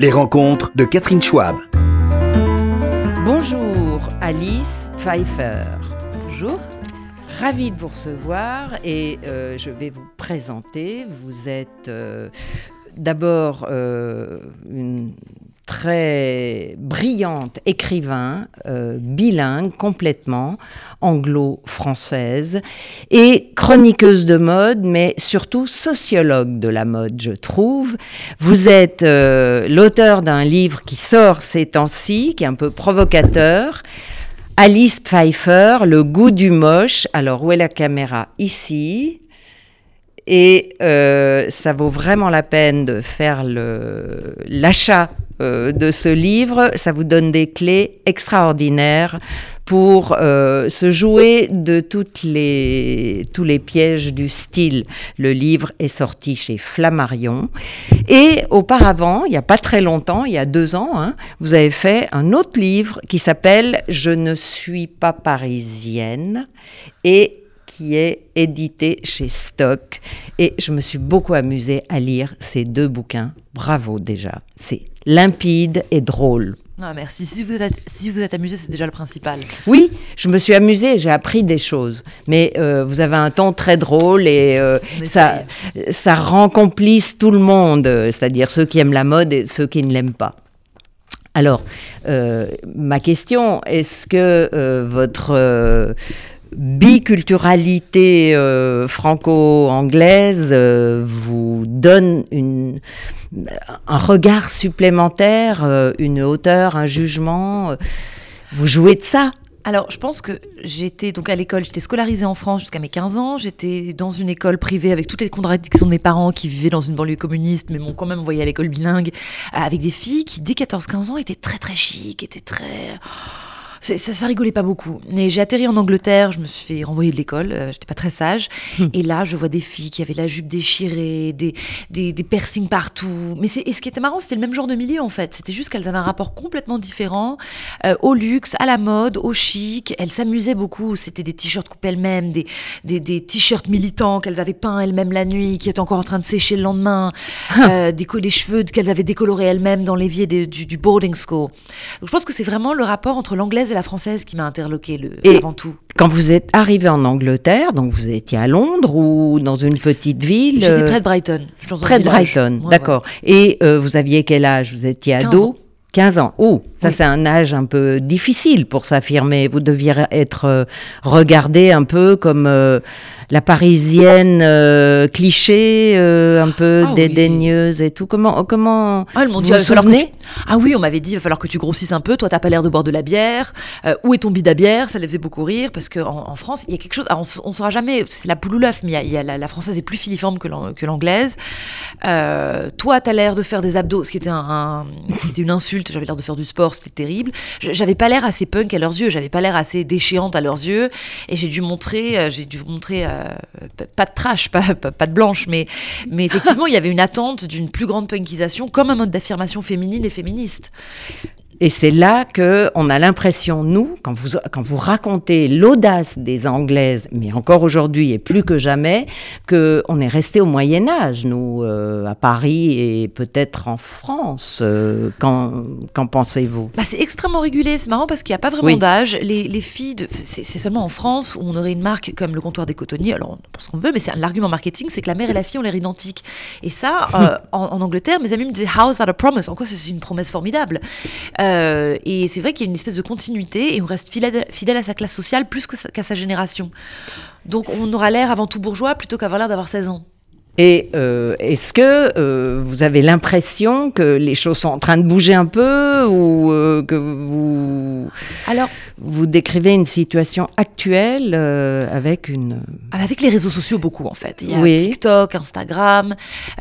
Les rencontres de Catherine Schwab. Bonjour Alice Pfeiffer. Bonjour. Ravie de vous recevoir et euh, je vais vous présenter. Vous êtes euh, d'abord euh, une très brillante écrivain, euh, bilingue complètement, anglo-française, et chroniqueuse de mode, mais surtout sociologue de la mode, je trouve. Vous êtes euh, l'auteur d'un livre qui sort ces temps-ci, qui est un peu provocateur. Alice Pfeiffer, Le goût du moche. Alors, où est la caméra? Ici. Et euh, ça vaut vraiment la peine de faire l'achat euh, de ce livre. Ça vous donne des clés extraordinaires pour euh, se jouer de toutes les, tous les pièges du style. Le livre est sorti chez Flammarion. Et auparavant, il n'y a pas très longtemps, il y a deux ans, hein, vous avez fait un autre livre qui s'appelle Je ne suis pas parisienne. Et qui est édité chez Stock. Et je me suis beaucoup amusée à lire ces deux bouquins. Bravo déjà. C'est limpide et drôle. Non, merci. Si vous êtes, si vous êtes amusé, c'est déjà le principal. Oui, je me suis amusée, j'ai appris des choses. Mais euh, vous avez un ton très drôle et euh, ça, ça rend complice tout le monde, c'est-à-dire ceux qui aiment la mode et ceux qui ne l'aiment pas. Alors, euh, ma question, est-ce que votre biculturalité euh, franco-anglaise euh, vous donne un regard supplémentaire, euh, une hauteur, un jugement. Vous jouez de ça alors, je pense que j'étais donc à l'école, j'étais scolarisée en France jusqu'à mes 15 ans. J'étais dans une école privée avec toutes les contradictions de mes parents qui vivaient dans une banlieue communiste, mais m'ont quand même envoyé à l'école bilingue avec des filles qui, dès 14-15 ans, étaient très très chic, étaient très ça, ça, rigolait pas beaucoup. Mais j'ai atterri en Angleterre, je me suis fait renvoyer de l'école, euh, j'étais pas très sage. Hmm. Et là, je vois des filles qui avaient la jupe déchirée, des, des, des piercings partout. Mais c'est, et ce qui était marrant, c'était le même genre de milieu en fait. C'était juste qu'elles avaient un rapport complètement différent euh, au luxe, à la mode, au chic. Elles s'amusaient beaucoup. C'était des t-shirts coupés elles-mêmes, des, des, des t-shirts militants qu'elles avaient peints elles-mêmes la nuit, qui étaient encore en train de sécher le lendemain, ah. euh, des, les cheveux qu'elles avaient décolorés elles-mêmes dans l'évier du, du boarding school. Donc je pense que c'est vraiment le rapport entre l'anglaise la française qui m'a interloqué le, avant tout. Quand vous êtes arrivé en Angleterre, donc vous étiez à Londres ou dans une petite ville J'étais près de Brighton. près de Brighton, d'accord. Et euh, vous aviez quel âge? Vous étiez ado? 15 ans. Oh, ça c'est un âge un peu difficile pour s'affirmer. Vous deviez être euh, regardé un peu comme euh, la parisienne euh, cliché, euh, un peu ah dédaigneuse et tout. Comment, comment ah, vous vous Ah oui, on m'avait dit, il va falloir que tu grossisses un peu. Toi, t'as pas l'air de boire de la bière. Euh, où est ton bide à bière? Ça les faisait beaucoup rire parce qu'en en, France, il y a quelque chose. on, ne saura jamais. C'est la poule ou l'œuf, mais il y a, la, française est plus filiforme que l'anglaise. toi, t'as l'air de faire des abdos, ce qui était, un, c'était une insulte. J'avais l'air de faire du sport, c'était terrible. J'avais pas l'air assez punk à leurs yeux. J'avais pas l'air assez déchéante à leurs yeux. Et j'ai dû montrer, j'ai dû montrer euh, pas de trash, pas, de blanche, mais, mais effectivement, il y avait une attente d'une plus grande punkisation comme un mode d'affirmation féminine et féministe. Et c'est là que on a l'impression, nous, quand vous, quand vous racontez l'audace des Anglaises, mais encore aujourd'hui et plus que jamais, que on est resté au Moyen Âge, nous, euh, à Paris et peut-être en France. Euh, qu'en pensez-vous? Bah, C'est extrêmement régulé. C'est marrant parce qu'il n'y a pas vraiment d'âge. Les, les, filles, c'est seulement en France où on aurait une marque comme le comptoir des cotonniers. Alors, on pense qu'on veut, mais c'est l'argument marketing, c'est que la mère et la fille ont l'air identiques. Et ça, euh, en, en, Angleterre, mes amis me disaient How's that a promise? En quoi c'est une promesse formidable? Euh, et c'est vrai qu'il y a une espèce de continuité et on reste fidèle, à sa classe sociale plus qu'à sa génération. Donc on aura l'air avant tout bourgeois plutôt qu'avoir l'air d'avoir 16 ans. Et euh, est-ce que euh, vous avez l'impression que les choses sont en train de bouger un peu ou euh, que vous alors vous décrivez une situation actuelle avec une ah, avec les réseaux sociaux beaucoup en fait. Il y a TikTok, Instagram,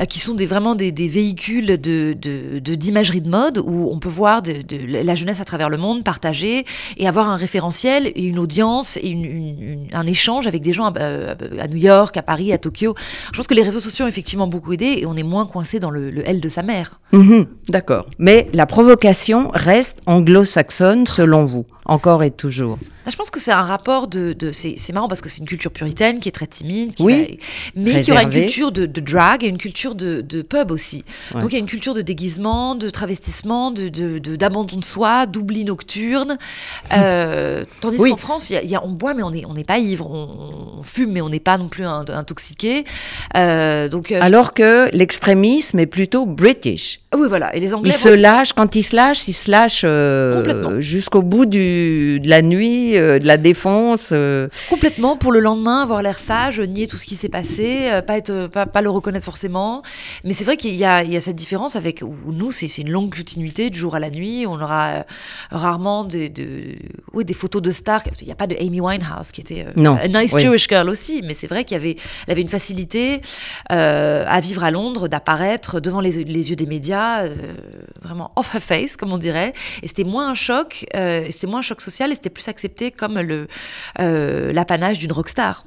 qui sont des vraiment des, véhicules de, d'imagerie de, mode où on peut voir de, la jeunesse à travers le monde partager et avoir un référentiel et une audience et un échange avec des gens à, à, New York, à Paris, à Tokyo. Je pense que les réseaux sociaux ont effectivement beaucoup aidé et on est moins coincé dans le, L de sa mère. Mhm, d'accord. Mais la provocation reste anglo-saxonne selon vous? Encore et toujours je pense que c'est un rapport de. de c'est marrant parce que c'est une culture puritaine qui est très timide, qui oui, mais qui aura une culture de, de, drag et une culture de, de pub aussi. Donc il y a une culture de déguisement, de travestissement, d'abandon de, soi, d'oubli nocturne. Euh, tandis qu'en France, y y a, on boit mais on n'est on pas ivre, on, fume mais on n'est pas non plus intoxiqué. Euh, donc, euh, Alors que l'extrémisme est plutôt british. Oui, voilà. Et les Anglais. Ils se lâchent, quand ils se lâchent, ils se lâchent jusqu'au bout du, de la nuit euh, de la défense. Euh. Complètement, pour le lendemain, avoir l'air sage, nier tout ce qui s'est passé, euh, pas, être, pas, le reconnaître forcément. Mais c'est vrai qu'il y, a, cette différence avec où nous, c'est une longue continuité du jour à la nuit. On aura rarement des, oui, des photos de stars. Il n'y a pas de Amy Winehouse qui était non, a nice Jewish girl aussi, mais c'est vrai qu'il y avait, elle avait une facilité à vivre à Londres, d'apparaître devant les, yeux des médias, vraiment off her face, comme on dirait. Et c'était moins un choc, c'était moins un choc social et c'était plus accepté comme euh, l'apanage d'une rockstar.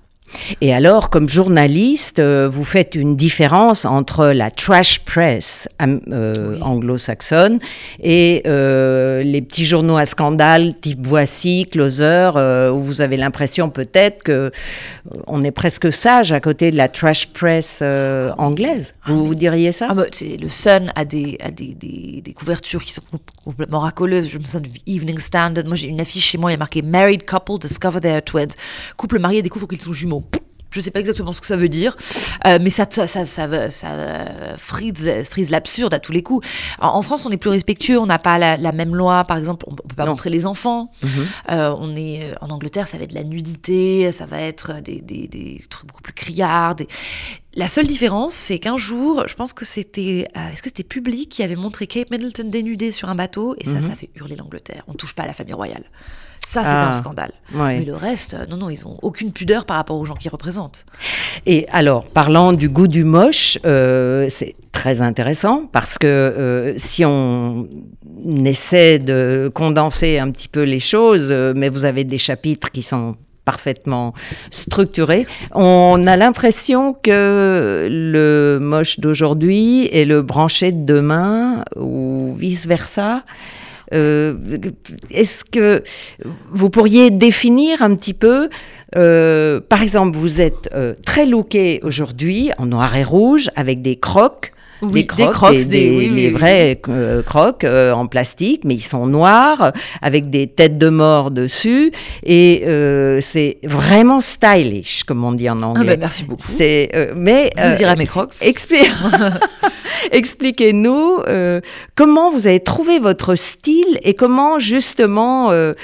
Et alors, comme journaliste, euh, vous faites une différence entre la trash press euh, anglo-saxonne et euh, les petits journaux à scandale type Voici, Closer, où vous avez l'impression peut-être que on est presque sage à côté de la trash press anglaise. Vous, vous diriez ça? Ah bah, Le Sun a, des, a des, des, couvertures qui sont complètement racoleuses. Je me souviens de Evening Standard. Moi, j'ai une affiche chez moi, il y a marqué Married couple discover their twins. Couple marié découvre qu'ils sont jumeaux. Je ne sais pas exactement ce que ça veut dire, euh, mais ça, ça, ça, ça, ça frise, frise l'absurde à tous les coups. En, France, on est plus respectueux, on n'a pas la, même loi, par exemple, on ne peut pas montrer les enfants. Mhm. Euh, on est, euh, en Angleterre, ça va être de la nudité, ça va être des, des, des trucs beaucoup plus criards. La seule différence, c'est qu'un jour, je pense que c'était, est-ce que c'était public qui avait montré Kate Middleton dénudée sur un bateau, et ça, mhm. ça fait hurler l'Angleterre. On ne touche pas à la famille royale. Ça, c'est un ah, scandale. Mais le reste, non, non, ils ont aucune pudeur par rapport aux gens qu'ils représentent. Et alors, parlant du goût du moche, euh, c'est très intéressant parce que euh, si on essaie de condenser un petit peu les choses, euh, mais vous avez des chapitres qui sont parfaitement structurés, on a l'impression que le moche d'aujourd'hui est le branché de demain ou vice-versa. Euh, est-ce que vous pourriez définir un petit peu euh, par exemple, vous êtes euh, très looké aujourd'hui en noir et rouge avec des crocs. Des crocs, des, les vrais crocs en plastique, mais ils sont noirs avec des têtes de mort dessus et c'est vraiment stylish, comme on dit en anglais. Ah ben, merci beaucoup. C'est mais je dirais mes crocs. Explique. Expliquez-nous euh, comment vous avez trouvé votre style et comment justement euh,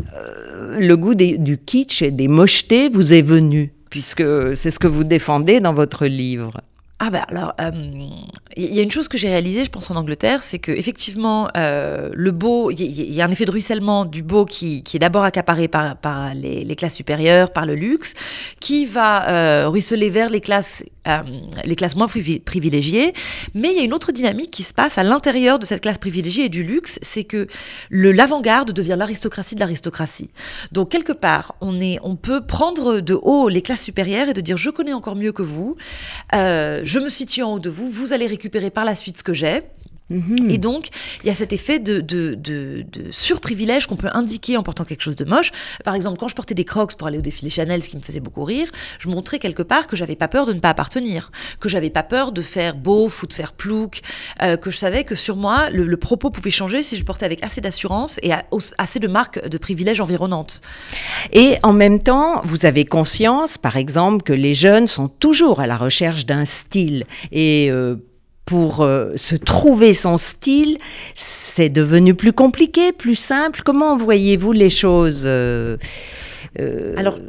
euh, le goût du kitsch et des mochetés vous est venu, puisque c'est ce que vous défendez dans votre livre. Ah ben alors, il y a une chose que j'ai réalisée, je pense en Angleterre, c'est que effectivement le beau, il y, a un effet de ruissellement du beau qui, est d'abord accaparé par, par les, classes supérieures, par le luxe, qui va ruisseler vers les classes euh, les classes moins privilégiées, mais il y a une autre dynamique qui se passe à l'intérieur de cette classe privilégiée et du luxe, c'est que l'avant-garde devient l'aristocratie de l'aristocratie. Donc quelque part, on, est, on peut prendre de haut les classes supérieures et de dire je connais encore mieux que vous, euh, je me situe en haut de vous, vous allez récupérer par la suite ce que j'ai. Et donc, il y a cet effet de, de, de, surprivilège qu'on peut indiquer en portant quelque chose de moche. Par exemple, quand je portais des crocs pour aller au défilé Chanel, ce qui me faisait beaucoup rire, je montrais quelque part que j'avais pas peur de ne pas appartenir, que j'avais pas peur de faire beauf ou de faire plouc, euh, que je savais que sur moi, le, propos pouvait changer si je portais avec assez d'assurance et assez de marques de privilèges environnantes. Et en même temps, vous avez conscience, par exemple, que les jeunes sont toujours à la recherche d'un style et euh, pour euh, se trouver son style, c'est devenu plus compliqué, plus simple. Comment voyez-vous les choses euh, euh, Alors,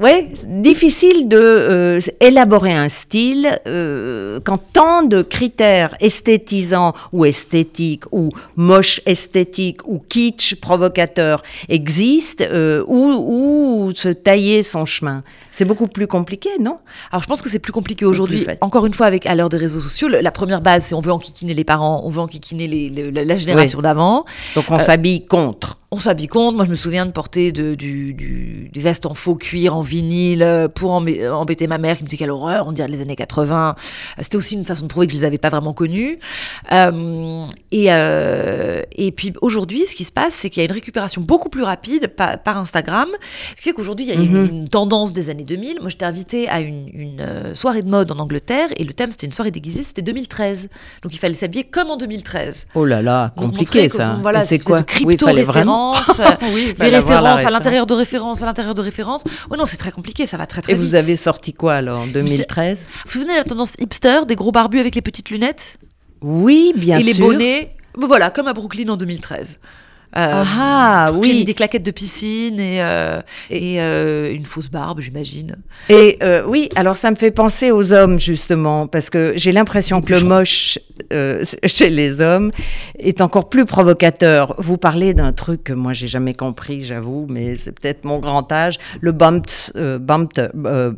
ouais, difficile de euh, élaborer un style euh, quand tant de critères esthétisants ou esthétiques ou moche esthétique ou kitsch provocateur existent, euh, ou, se tailler son chemin. C'est beaucoup plus compliqué, non? Alors je pense que c'est plus compliqué aujourd'hui. Encore une fois, avec à l'heure des réseaux sociaux, la première base, c'est on veut enquiquiner les parents, on veut enquiquiner les, la génération d'avant. Donc on s'habille contre. On s'habille contre. Moi, je me souviens de porter de, du, du, du veste en faux cuir en vinyle euh, pour embêter ma mère qui me disait quelle horreur, on dirait les années 80. C'était aussi une façon de prouver que je les avais pas vraiment connus. et, et puis aujourd'hui, ce qui se passe, c'est qu'il y a une récupération beaucoup plus rapide par, Instagram. Ce qui fait qu'aujourd'hui, il y a une, mhm. une, tendance des années 2000. Moi, j'étais invitée à une, une soirée de mode en Angleterre et le thème, c'était une soirée déguisée, c'était 2013. Donc il fallait s'habiller comme en 2013. Oh là là, compliqué ça. Voilà, c'est quoi Crypto-références, oui, des références à l'intérieur de références, à l'intérieur de références. Oh non, très compliqué, ça va très très Et vite. Vous avez sorti quoi alors en 2013 Vous vous souvenez de la tendance hipster, des gros barbus avec les petites lunettes? Oui, bien sûr. Et les bonnets? Voilà, comme à Brooklyn en 2013. Euh, ah oui. J'ai mis des claquettes de piscine et, euh, et euh, une fausse barbe, j'imagine. Et oui, alors ça me fait penser aux hommes justement, parce que j'ai l'impression que le moche chez les hommes est encore plus provocateur. Vous parlez d'un truc que moi j'ai jamais compris, j'avoue, mais c'est peut-être mon grand âge, le bumped,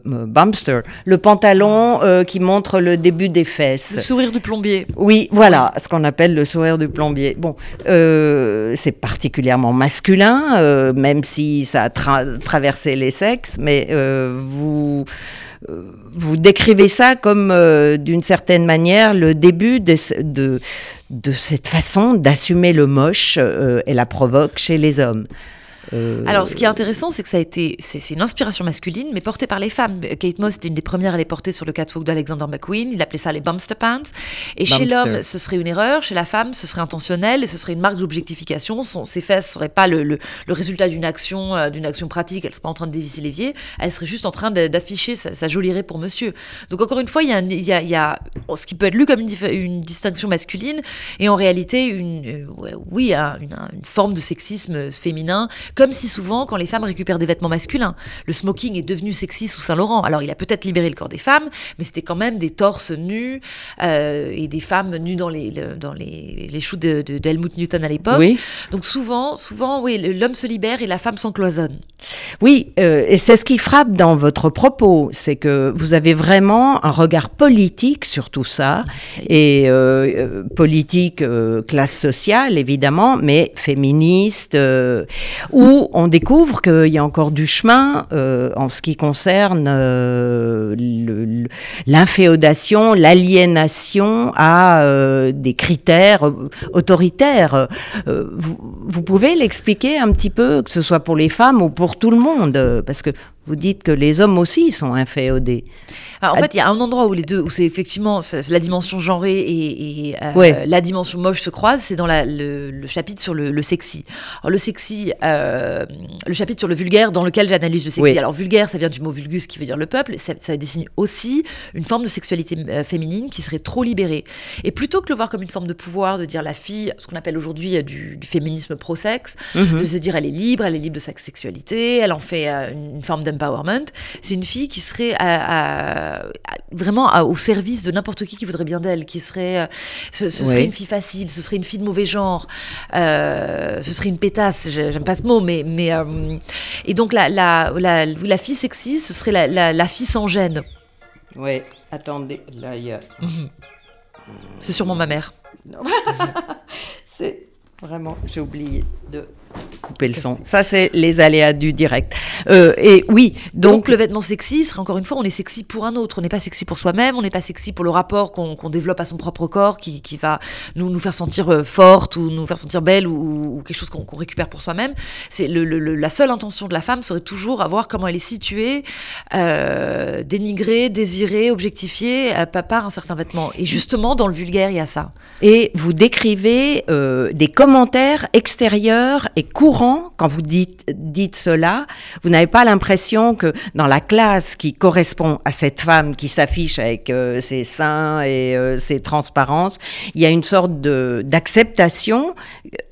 bumpster, le pantalon qui montre le début des fesses. Le sourire du plombier. Oui, voilà, ce qu'on appelle le sourire du plombier. Bon, c'est particulièrement masculin, euh, même si ça a traversé les sexes, mais euh, vous, euh, vous décrivez ça comme, d'une certaine manière, le début de, cette façon d'assumer le moche et la provoque chez les hommes. Euh, Alors, ce qui est intéressant, c'est que ça a été, c'est une inspiration masculine, mais portée par les femmes. Kate Moss était une des premières à les porter sur le catwalk d'Alexander McQueen. Il appelait ça les bumster pants. Et chez l'homme, ce serait une erreur. Chez la femme, ce serait intentionnel et ce serait une marque d'objectification. Ses fesses ne seraient pas le, le, résultat d'une action, euh, d'une action pratique. Elle ne serait pas en train de dévisser l'évier. Elle serait juste en train d'afficher sa, sa jolierie pour monsieur. Donc, encore une fois, il y, a, il, y a, il y a, ce qui peut être lu comme une, une distinction masculine et en réalité, une, euh, oui, une, une forme de sexisme féminin comme si souvent, quand les femmes récupèrent des vêtements masculins, le smoking est devenu sexy sous Saint-Laurent. Alors, il a peut-être libéré le corps des femmes, mais c'était quand même des torses nus euh, et des femmes nues dans les, dans les, les shoots de, de, Newton à l'époque. Oui. Donc, souvent, souvent, oui, l'homme se libère et la femme s'encloisonne. Oui, euh, et c'est ce qui frappe dans votre propos, c'est que vous avez vraiment un regard politique sur tout ça, et euh, politique, classe sociale évidemment, mais féministe, ou on découvre qu'il y a encore du chemin euh, en ce qui concerne euh, l'inféodation, l'aliénation à euh, des critères autoritaires. vous, pouvez l'expliquer un petit peu, que ce soit pour les femmes ou pour tout le monde, parce que vous dites que les hommes aussi sont inféodés. en fait, il y a un endroit où les deux, où c'est effectivement la dimension genrée et, euh, la dimension moche se croisent, c'est dans le, chapitre sur le, sexy. Alors, le sexy, euh, le chapitre sur le vulgaire dans lequel j'analyse le sexy. Alors vulgaire, ça vient du mot vulgus qui veut dire le peuple. Ça, ça désigne aussi une forme de sexualité euh, féminine qui serait trop libérée. Et plutôt que le voir comme une forme de pouvoir, de dire la fille, ce qu'on appelle aujourd'hui du, féminisme pro-sexe, mhm. de se dire elle est libre, elle est libre de sa sexualité, elle en fait une forme empowerment, c'est une fille qui serait vraiment au service de n'importe qui qui voudrait bien d'elle, qui serait, euh, ce, serait une fille facile, ce serait une fille de mauvais genre, euh, ce serait une pétasse, j'aime pas ce mot, mais, mais euh, et donc la, la, la, la, fille sexy, ce serait la, la, fille sans gêne. Oui, attendez, là il y a. C'est sûrement ma mère. c'est vraiment, j'ai oublié de couper le son. Ça, c'est les aléas du direct. Euh, et oui, donc... le vêtement sexy encore une fois, on est sexy pour un autre. On n'est pas sexy pour soi-même, on n'est pas sexy pour le rapport qu'on développe à son propre corps, qui, qui va nous, nous faire sentir euh, forte ou nous faire sentir belle ou, quelque chose qu'on récupère pour soi-même. C'est le, la seule intention de la femme serait toujours à voir comment elle est située, euh, dénigrée, désirée, objectifiée euh, par un certain vêtement. Et justement, dans le vulgaire, il y a ça. Et vous décrivez des commentaires extérieurs courant quand vous dites, cela. Vous n'avez pas l'impression que dans la classe qui correspond à cette femme qui s'affiche avec euh, ses seins et euh, ses transparences, il y a une sorte d'acceptation.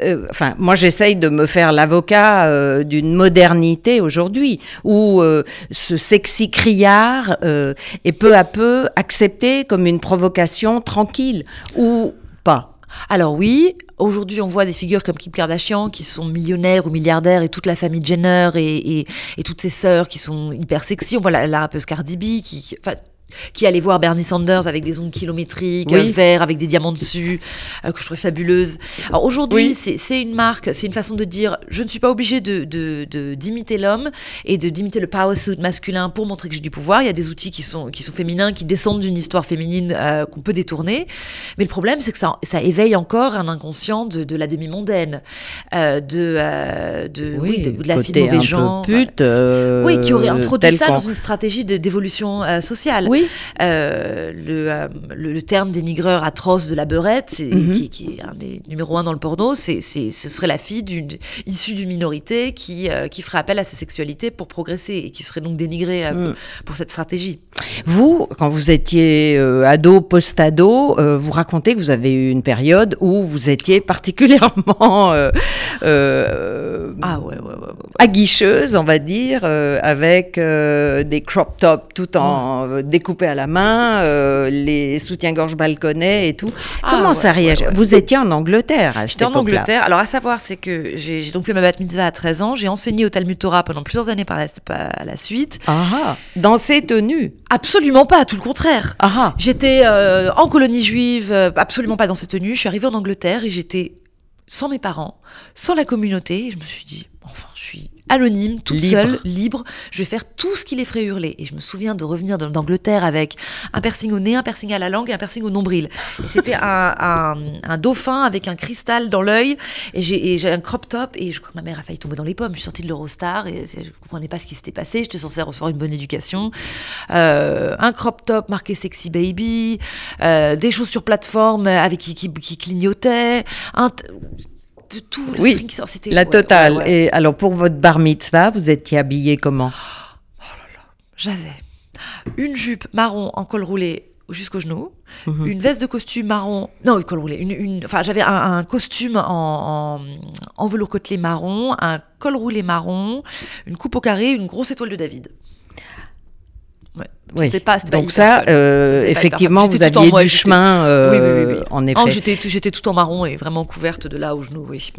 Euh, moi, j'essaye de me faire l'avocat d'une modernité aujourd'hui où ce sexy criard est peu à peu accepté comme une provocation tranquille ou pas. Alors oui, Aujourd'hui, on voit des figures comme Kim Kardashian qui sont millionnaires ou milliardaires et toute la famille Jenner et, et, toutes ses sœurs qui sont hyper sexy. On voit la, rappeuse Cardi B qui, qui allait voir Bernie Sanders avec des ondes kilométriques, Oui. verts avec des diamants dessus, euh, que je trouvais fabuleuse. Alors aujourd'hui, c'est c'est une marque, c'est une façon de dire je ne suis pas obligée de de- de- d'imiter l'homme et de d'imiter le power suit masculin pour montrer que j'ai du pouvoir. Il y a des outils qui sont, qui sont féminins, qui descendent d'une histoire féminine euh, qu'on peut détourner. Mais le problème, c'est que ça, ça éveille encore un inconscient de, de la demi-mondaine, euh, de, de, oui, de, de la fille de mauvais peu pute. Oui, qui aurait introduit ça dans une stratégie d'évolution sociale. Oui, Euh, le, euh, le, le terme dénigreur atroce de la beurette, Mhm. qui, qui est un des numéros un dans le porno, c'est, ce serait la fille d'une, issue d'une minorité qui, euh, qui ferait appel à sa sexualité pour progresser et qui serait donc dénigrée Mm. pour cette stratégie. Vous, quand vous étiez ado, post-ado, vous racontez que vous avez eu une période où vous étiez particulièrement Ah ouais, ouais, ouais. aguicheuse, on va dire, avec des crop tops tout en euh, découpés à la main, euh, les soutiens-gorge balconnets et tout. Ah Comment ouais, ça réagit ouais, ouais. Vous étiez en Angleterre à cette en. Angleterre. Alors, à savoir, c'est que j'ai, donc fait ma bat mitzvah à 13 ans. J'ai enseigné au Talmud Torah pendant plusieurs années par la, par la suite. Ah, ah, dans ces tenues. Absolument pas, tout le contraire. Ah, ah. J'étais euh, en colonie juive, euh, absolument pas dans cette tenue. Je suis arrivée en Angleterre et j'étais sans mes parents, sans la communauté. Et je me suis dit, enfin, je suis anonyme, toute Libre. seule, libre. Je vais faire tout ce qui les ferait hurler. Et je me souviens de revenir d'Angleterre avec un piercing au nez, un piercing à la langue et un piercing au nombril. Et c'était un, un- un dauphin avec un cristal dans l'œil. Et j'ai un crop top. Et je crois que ma mère a failli tomber dans les pommes. Je suis sortie de l'Eurostar et je comprenais pas ce qui s'était passé. J'étais censée recevoir une bonne éducation. Euh, un crop top marqué sexy baby, euh, des chaussures plateforme avec qui, qui, qui clignotaient, un de tout le Oui, string qui sort, c'était La ouais, totale. ouais, ouais. Et alors, pour votre bar mitzvah, vous étiez habillé comment J'avais une jupe marron en col roulé jusqu'au genou, Mhm. une veste de costume marron, non, col roulé, une, une- enfin j'avais un, un costume en, en, en velours côtelé marron, un col roulé marron, une coupe au carré, une grosse étoile de David. Ouais. Oui. C'était pas, c'était pas Donc ça, euh, effectivement, vous aviez moi, du chemin, euh, Oui, oui, en effet. Oh, j'étais, tout- en marron et vraiment couverte de là au genou, oui.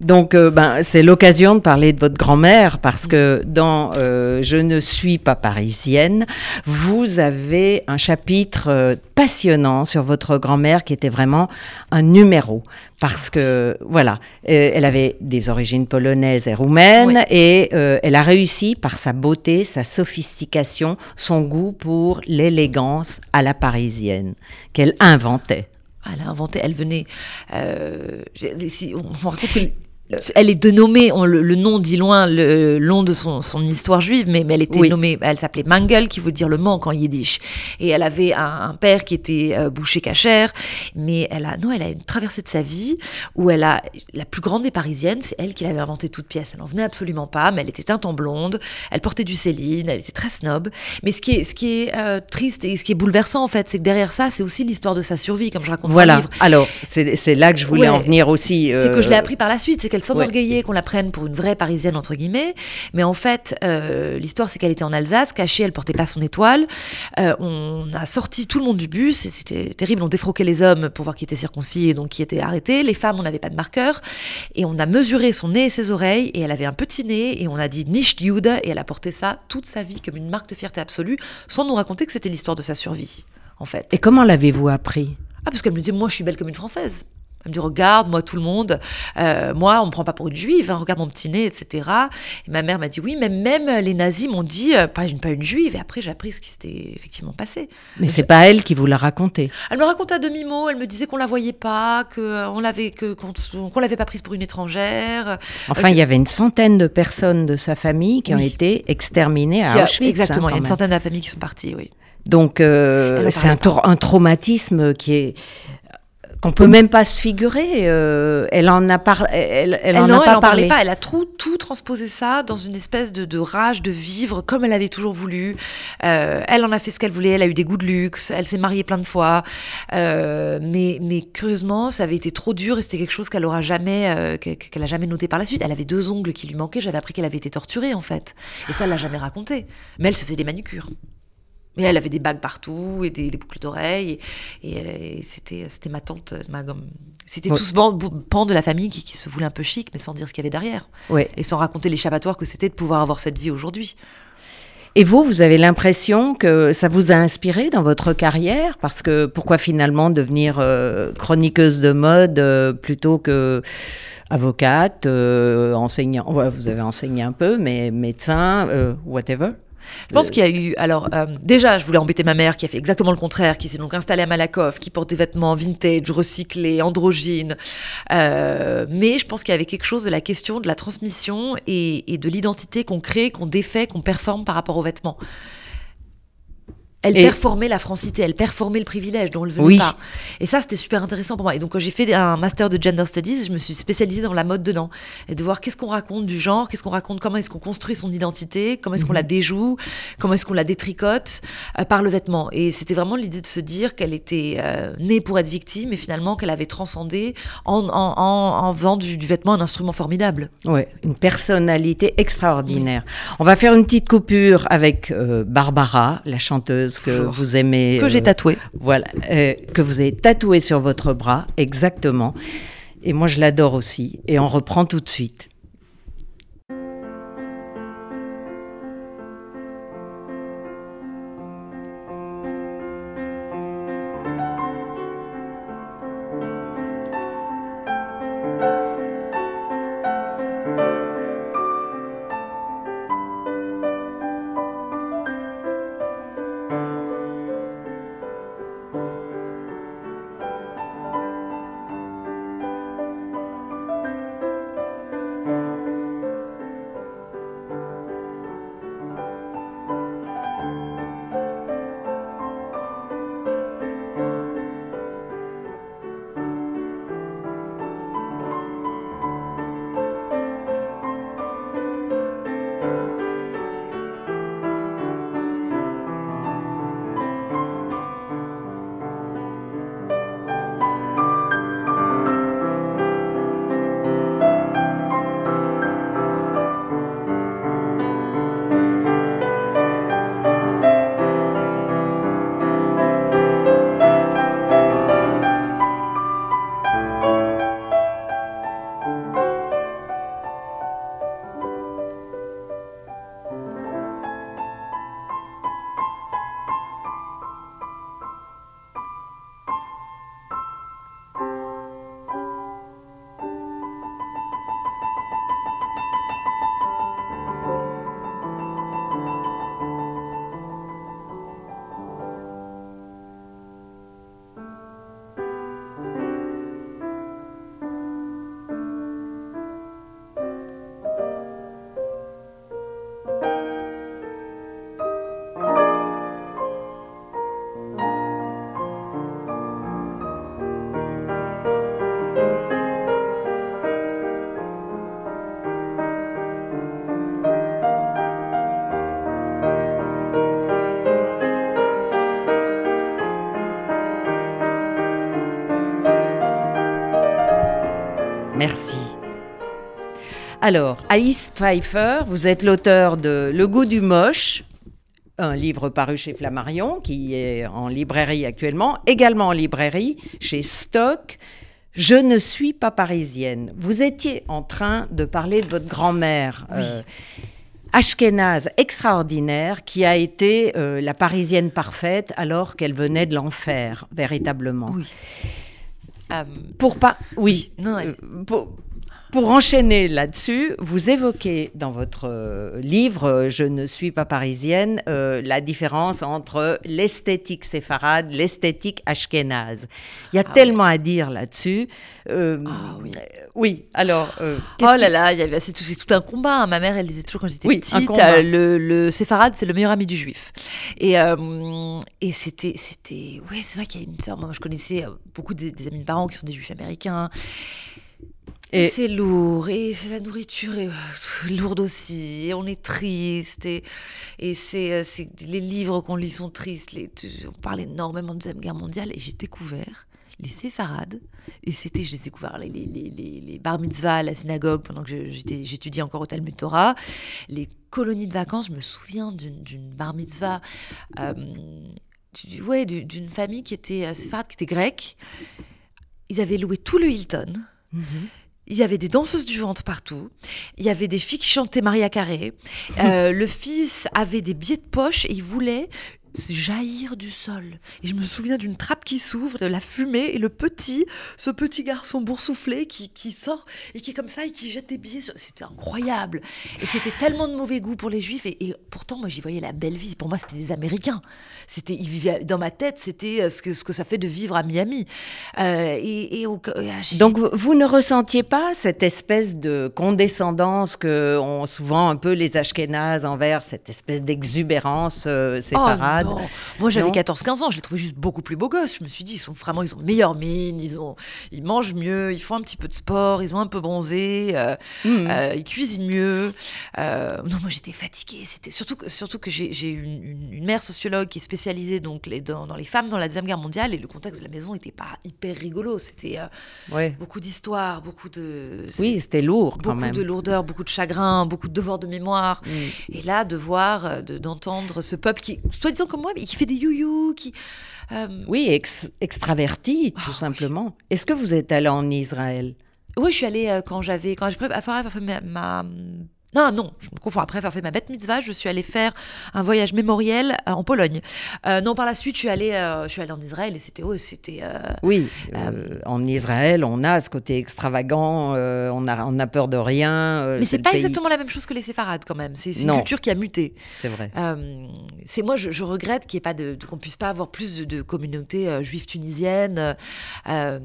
Donc, euh, ben, c'est l'occasion de parler de votre grand-mère parce que dans Je ne suis pas parisienne, vous avez un chapitre passionnant sur votre grand-mère qui était vraiment un numéro parce que voilà, elle avait des origines polonaises et roumaines et elle a réussi par sa beauté, sa sophistication, son goût pour l'élégance à la parisienne qu'elle inventait. Elle a inventé, elle venait. euh, si- on, on elle est dénommée, on, le, le nom dit loin le long de son, son histoire juive, mais, mais elle était Oui. nommée, elle s'appelait Mangel, qui veut dire le manque en yiddish. Et elle avait un, un père qui était euh, boucher cachère, mais elle a, non, elle a une traversée de sa vie où elle a, la plus grande des parisiennes, c'est elle qui l'avait inventé toute pièce. Elle en venait absolument pas, mais elle était teinte en blonde, elle portait du Céline, elle était très snob. Mais ce qui est, ce qui est euh, triste et ce qui est bouleversant, en fait, c'est que derrière ça, c'est aussi l'histoire de sa survie, comme je raconte dans le Voilà. Alors, c'est là que je voulais Ouais. en venir aussi. C'est que je l'ai euh, appris par la suite, c'est qu'elle s'enorgueillait qu'on la prenne pour une vraie parisienne entre guillemets, mais en fait euh, l'histoire c'est qu'elle était en Alsace, cachée, elle portait pas son étoile. Euh, on a sorti tout le monde du bus, c'était terrible, on défroquait les hommes pour voir qui était circoncis et donc qui était arrêté. Les femmes, on n'avait pas de marqueur et on a mesuré son nez et ses oreilles et elle avait un petit nez et on a dit nicht Jude et elle a porté ça toute sa vie comme une marque de fierté absolue, sans nous raconter que c'était l'histoire de sa survie en fait. Et comment l'avez-vous appris? Ah, parce qu'elle me disait, moi, je suis belle comme une Française. Elle me dit, regarde, moi, tout le monde, euh, moi, on me prend pas pour une juive, hein, regarde mon petit nez, etc. Et ma mère m'a dit, oui, mais même les nazis m'ont dit, euh, pas, une, pas une juive. Et après, j'ai appris ce qui s'était effectivement passé. Mais c'est pas elle qui vous l'a raconté. Elle me racontait à demi-mot, elle me disait qu'on la voyait pas, l'avait, que, qu'on, qu'on l'avait pas prise pour une étrangère. Enfin, il y avait une centaine de personnes de sa famille qui ont été exterminées à a- Auschwitz. exactement, hein, il y a une centaine de la famille qui sont partis, oui. Donc, euh, c'est un, un traumatisme qui est qu'on peut même pas se figurer. euh, elle en a, par- elle, elle en non, a pas en parlé. pas. Elle a tout, tout transposé ça dans une espèce de, de rage de vivre comme elle avait toujours voulu. Euh, elle en a fait ce qu'elle voulait. Elle a eu des goûts de luxe. Elle s'est mariée plein de fois. Euh, mais, mais curieusement, ça avait été trop dur et c'était quelque chose qu'elle aura jamais, que- qu'elle a jamais noté par la suite. Elle avait deux ongles qui lui manquaient. J'avais appris qu'elle avait été torturée en fait. Et ça, elle l'a jamais raconté. Mais elle se faisait des manucures. Mais elle avait des bagues partout et des, des boucles d'oreilles. Et, et et c'était, c'était ma tante. C'était Ouais. tout ce pan de la famille qui, qui se voulait un peu chic, mais sans dire ce qu'il y avait derrière. Ouais. Et sans raconter l'échappatoire que c'était de pouvoir avoir cette vie aujourd'hui. Et vous, vous avez l'impression que ça vous a inspiré dans votre carrière? Parce que pourquoi finalement devenir euh, chroniqueuse de mode euh, plutôt que avocate, euh, enseignant Vous avez enseigné un peu, mais médecin, whatever? Je pense qu'il y a eu. Alors, euh, déjà, je voulais embêter ma mère qui a fait exactement le contraire, qui s'est donc installée à Malakoff, qui porte des vêtements vintage, recyclés, androgynes. Euh, mais je pense qu'il y avait quelque chose de la question de la transmission et, et de l'identité qu'on crée, qu'on défait, qu'on performe par rapport aux vêtements. Elle performait la francité, elle performait le privilège dont elle venait pas. Et ça, c'était super intéressant pour moi. Et donc, quand j'ai fait un master de gender studies, je me suis spécialisée dans la mode dedans. Et de voir qu'est-ce qu'on raconte du genre, qu'est-ce qu'on raconte, comment est-ce qu'on construit son identité, comment est-ce qu'on la mhm. déjoue, comment est-ce qu'on la détricote euh, par le vêtement. Et c'était vraiment l'idée de se dire qu'elle était euh, née pour être victime et finalement qu'elle avait transcendé en, en, en, faisant du, vêtement un instrument formidable. Oui, une personnalité extraordinaire. On va faire une petite coupure avec euh, Barbara, la chanteuse que vous aimez. Que j'ai euh, tatoué. Voilà, euh, que vous avez tatoué sur votre bras, exactement. Et moi, je l'adore aussi. Et on reprend tout de suite. Alors, Alice Pfeiffer, vous êtes l'auteur de Le goût du moche, un livre paru chez Flammarion, qui est en librairie actuellement, également en librairie chez Stock. Je ne suis pas parisienne. Vous étiez en train de parler de votre grand-mère. Euh, Ashkenaz extraordinaire qui a été euh, la parisienne parfaite alors qu'elle venait de l'enfer, véritablement. Oui. pour pas. Oui. Non, pour enchaîner là-dessus, vous évoquez dans votre euh, livre euh, Je ne suis pas parisienne euh, la différence entre l'esthétique séfarade, l'esthétique ashkénaze. Il y a ah tellement à dire là-dessus. ah oui. oui, alors. oh là là, c'est tout, un combat. Hein. Ma mère, elle disait toujours quand j'étais petite le, le séfarade, c'est le meilleur ami du juif. Et, et c'était. c'était ouais, c'est vrai qu'il y a une sœur. Moi, je connaissais beaucoup des, des amis de parents qui sont des juifs américains. Et c'est lourd, et la nourriture est euh, lourde aussi, et on est triste, et, et c'est, euh, les livres qu'on lit sont tristes, les, on parle énormément de Deuxième Guerre mondiale, et j'ai découvert les séfarades, et c'était, j'ai découvert les, les, les, les, bar mitzvahs à la synagogue pendant que j'étudiais encore au Talmud Torah, les colonies de vacances, je me souviens d'une bar mitzvah, euh, ouais, d'une famille qui était séfarade, qui était grecque, ils avaient loué tout le Hilton, mm-hmm il y avait des danseuses du ventre partout. Il y avait des filles qui chantaient Maria Carré. Euh, le fils avait des billets de poche et il voulait jaillir du sol. Et je me souviens d'une trappe qui s'ouvre, de la fumée, et le petit, ce petit garçon boursouflé qui, qui sort et qui est comme ça et qui jette des billets. C'était incroyable. Et c'était tellement de mauvais goût pour les juifs. Et, pourtant, moi, j'y voyais la belle vie. Pour moi, c'était des Américains. C'était, ils vivaient dans ma tête, c'était euh, ce que, ce que ça fait de vivre à Miami. Euh, et, ah, Donc, vous ne ressentiez pas cette espèce de condescendance que ont souvent un peu les Ashkénazes envers cette espèce d'exubérance euh, moi j'avais 14-15 ans, je les trouvais juste beaucoup plus beaux gosses. Je me suis dit, ils sont vraiment, ils ont meilleure mine, ils, ont, ils mangent mieux, ils font un petit peu de sport, ils ont un peu bronzé, euh, mmh. euh, ils cuisinent mieux. Euh, non, moi j'étais fatiguée. C'était surtout, surtout que j'ai une, une, mère sociologue qui est spécialisée donc, les, dans, les femmes dans la Deuxième Guerre mondiale et le contexte de la maison n'était pas hyper rigolo. C'était beaucoup d'histoires, beaucoup de. Oui, c'était lourd quand même. Beaucoup de lourdeur, beaucoup de chagrin, beaucoup de devoirs de mémoire. Mmh. Et là, de voir, d'entendre ce peuple qui, soit disant comme moi, mais qui fait des you qui... Euh, oui, extraverti, tout ah, simplement. Est-ce que vous êtes allé en Israël? Oui, je suis allée euh, quand j'avais... Quand j'ai fait ma non, non, je me confonds. Après avoir fait ma bête mitzvah, je suis allée faire un voyage mémoriel euh, en Pologne. Euh, non, par la suite, je suis allée, euh, je suis allée en Israël et c'était, oh, c'était. oui, en Israël, on a ce côté extravagant, on a, on a peur de rien. Mais c'est pas exactement la même chose que les séfarades quand même. C'est une culture qui a muté. C'est vrai. c'est moi, je, regrette qu'il y ait pas de, qu'on puisse pas avoir plus de, de communautés juives tunisiennes. moi,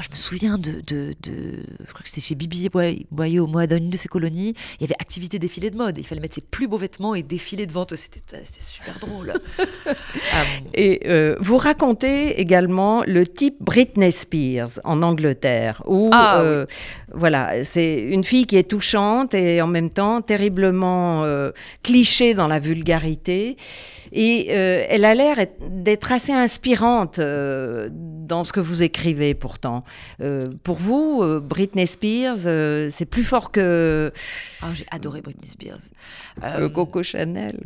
je me souviens de, de, je crois que c'était chez Bibi Boyer au mois d'une de ses colonies il y avait activité défilé de mode. Il fallait mettre ses plus beaux vêtements et défiler devant eux. C'était super drôle. Ah et euh, vous racontez également le type Britney Spears en Angleterre, où ah euh, voilà, c'est une fille qui est touchante et en même temps terriblement euh, cliché dans la vulgarité. Et elle a l'air d'être assez inspirante dans ce que vous écrivez pourtant. Pour vous, Britney Spears, c'est plus fort que... Ah, j'ai adoré Britney Spears. Que Coco Chanel.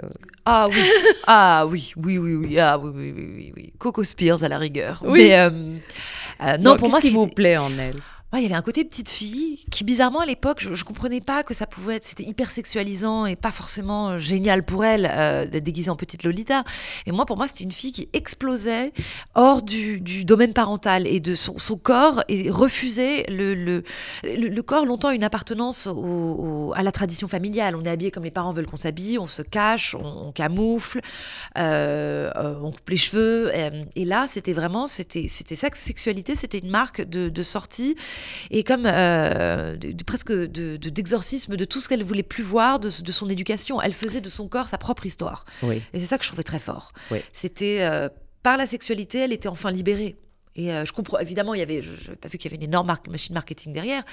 Ah oui, ah oui, oui, oui, oui, ah oui, oui, oui, oui, Coco Spears à la rigueur. Oui. Mais, non, pour moi, ce qui vous plaît en elle? Il y avait un côté petite fille qui, bizarrement, à l'époque, je, ne comprenais pas que ça pouvait être, c'était hyper sexualisant et pas forcément euh, génial pour elle euh, d'être déguisée en petite Lolita. Et moi, pour moi, c'était une fille qui explosait hors du, domaine parental et de son, corps et refusait le, le, corps, longtemps, une appartenance à la tradition familiale. On est habillé comme les parents veulent qu'on s'habille, on se cache, on, camoufle, euh, on coupe les cheveux. Et, là, c'était vraiment, c'était, c'était sexualité, c'était une marque de sortie et comme euh, presque d'exorcisme de, tout ce qu'elle voulait plus voir de, son éducation. Elle faisait de son corps sa propre histoire. Et c'est ça que je trouvais très fort. C'était euh, par la sexualité, elle était enfin libérée. Et euh, je comprends, évidemment, il y avait, je n'avais pas vu qu'il y avait une énorme machine marketing derrière,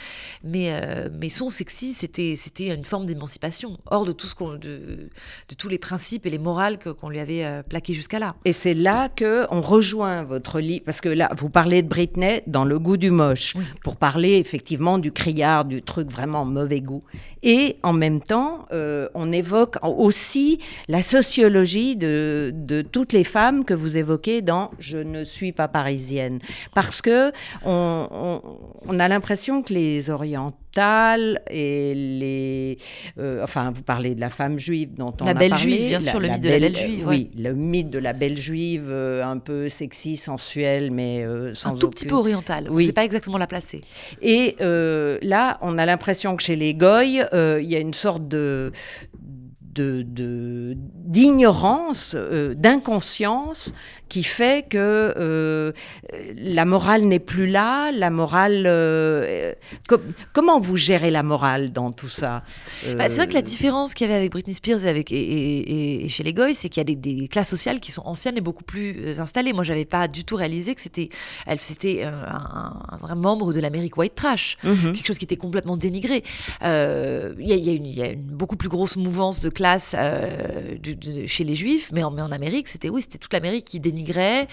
mais, euh, mais son sexy, c'était, une forme d'émancipation, hors de, tout ce qu'on, de, de, tous les principes et les morales qu'on lui avait euh, plaqués jusqu'à là. Et c'est là que on rejoint votre livre, parce que là, vous parlez de Britney dans Le goût du moche, pour parler effectivement du criard, du truc vraiment mauvais goût. Et en même temps, on évoque aussi la sociologie de, de toutes les femmes que vous évoquez dans Je ne suis pas parisienne parce que on, a l'impression que les orientales et les, euh, enfin, vous parlez de la femme juive dont on la a belle parlé, juive, bien sûr, le mythe de la belle juive. Oui, le mythe de la belle juive, euh, un peu sexy, sensuelle, mais euh, sans un tout petit peu oriental. Oui, c'est pas exactement la placer. Et là, on a l'impression que chez les goy, il y a une sorte de d'ignorance, de, d'inconscience qui fait que euh, la morale n'est plus là, la morale... Euh, comment vous gérez la morale dans tout ça bah, C'est vrai que la différence qu'il y avait avec Britney Spears et, avec, et, chez les Goy, c'est qu'il y a des, classes sociales qui sont anciennes et beaucoup plus euh, installées. Moi, j'avais pas du tout réalisé que c'était c'était un, vrai membre de l'Amérique white trash, mhm. quelque chose qui était complètement dénigré. Il y, y, a une beaucoup plus grosse mouvance de classe chez les Juifs, mais en, mais en Amérique, c'était oui, c'était toute l'Amérique qui dénigrait dénigrait,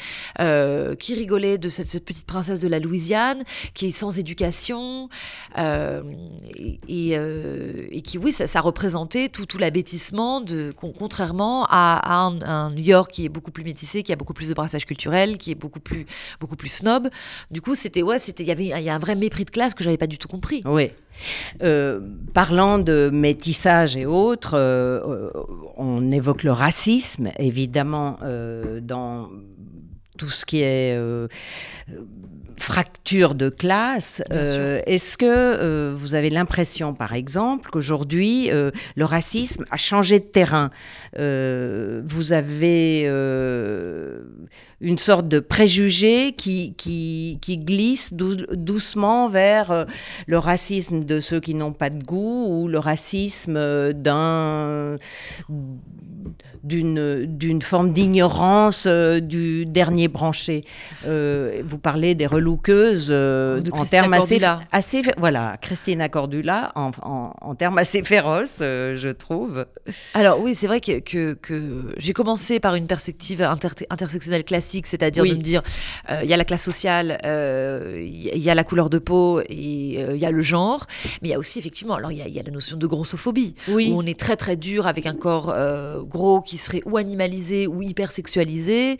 qui rigolait de cette, petite princesse de la Louisiane, qui est sans éducation, et, et, qui, oui, ça, représentait tout, tout l'abêtissement, contrairement à, un, New York qui est beaucoup plus métissé, qui a beaucoup plus de brassage culturel, qui est beaucoup plus, snob. Du coup, c'était, ouais, il y avait, a un vrai mépris de classe que j'avais pas du tout compris. Oui. Euh, parlant de métissage et autres, euh, euh, on évoque le racisme, évidemment, dans tout ce qui est fracture de classe. Est-ce que vous avez l'impression, par exemple, qu'aujourd'hui, le racisme a changé de terrain? Vous avez une sorte de préjugé qui, qui, qui glisse doucement vers euh, le racisme de ceux qui n'ont pas de goût ou le racisme euh, d'un d'une, forme d'ignorance euh, du dernier branché? vous parlez des relouqueuses en termes assez, assez, Voilà, Christina Cordula, en, en, termes assez féroces, je trouve. Alors oui, c'est vrai que, que, que j'ai commencé par une perspective intersectionnelle classique c'est-à-dire de me dire, euh, il y a la classe sociale, euh, il y, a la couleur de peau et euh, il y a le genre, mais il y a aussi effectivement, alors il y, a la notion de grossophobie, où on est très très dur avec un corps gros qui serait ou animalisé ou hyper sexualisé,